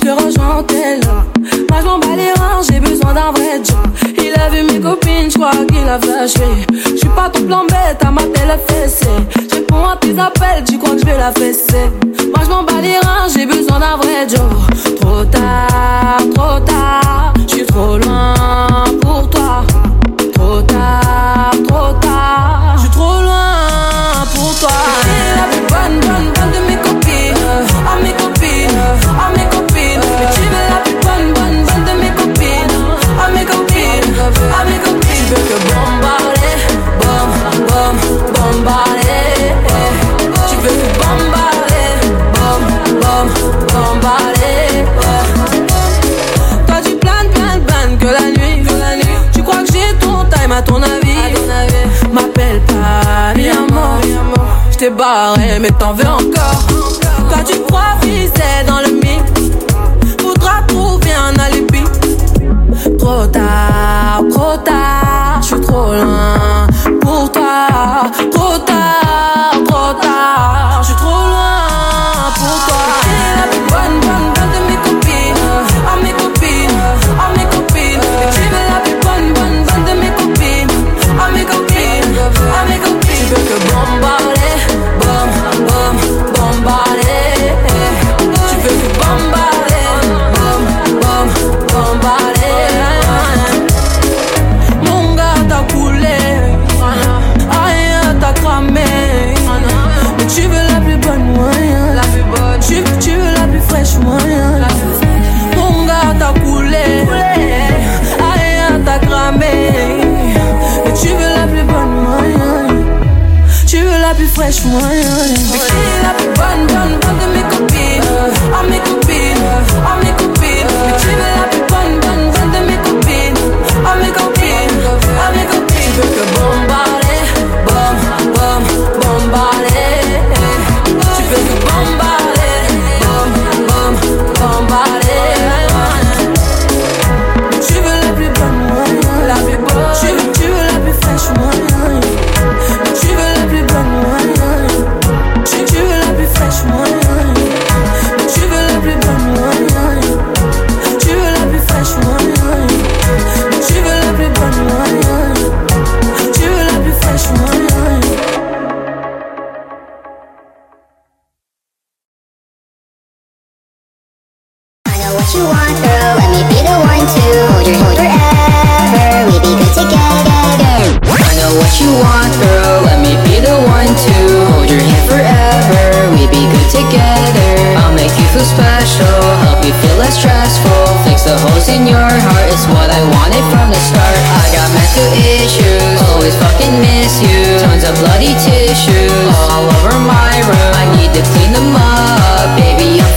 je le rejoins tel Moi je m'en bats les reins, j'ai besoin d'un vrai joint Il a vu mes copines, je crois qu'il a flashé. Je suis pas ton plan bête, à ma télé fessée Je réponds à tes appels, t'es barré, mais t'en veux encore. T'as dû profiter one. It's what I wanted from the start. I got mental issues Always fucking miss you. Tons of bloody tissues All over my room. I need to clean them up Baby, I'm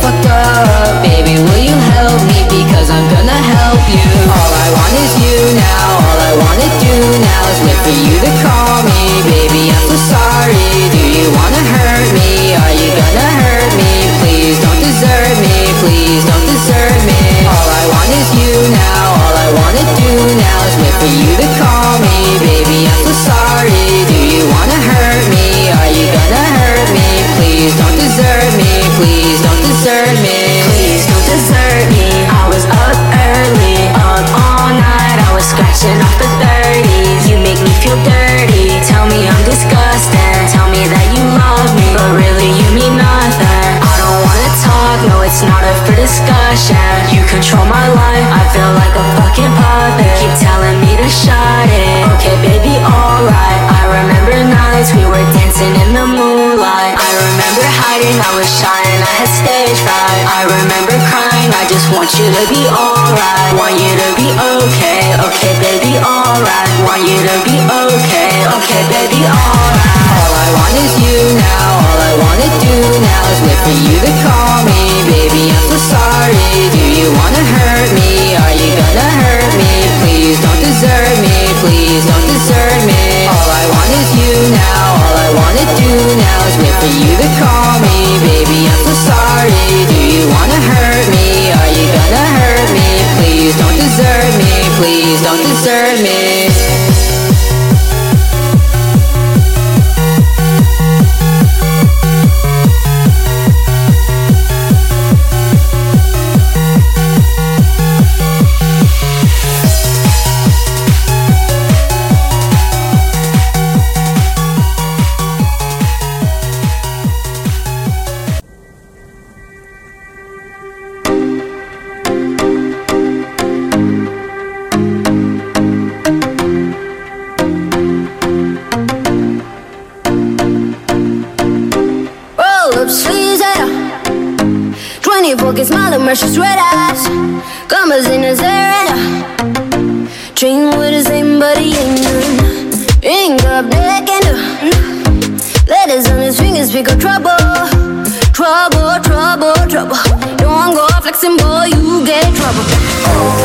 sky You control my life, I feel like a fucking puppet. Keep telling me to shut it. Okay baby alright. I remember nights we were dancing in the moonlight. I remember hiding, I was shy and I had stage fright. I remember crying, I just want you to be alright. Want you to be okay, okay baby alright. Want you to be okay, okay baby alright. All I want is you now, all I wanna do now Is wait for you to call me. please. Smile and mercy red eyes. Commas in his hair and Dream with the same, but he ain't none. Ain't got black and Letters on his fingers speak of trouble. Trouble, trouble, trouble. Don't go flexing, boy, you get trouble.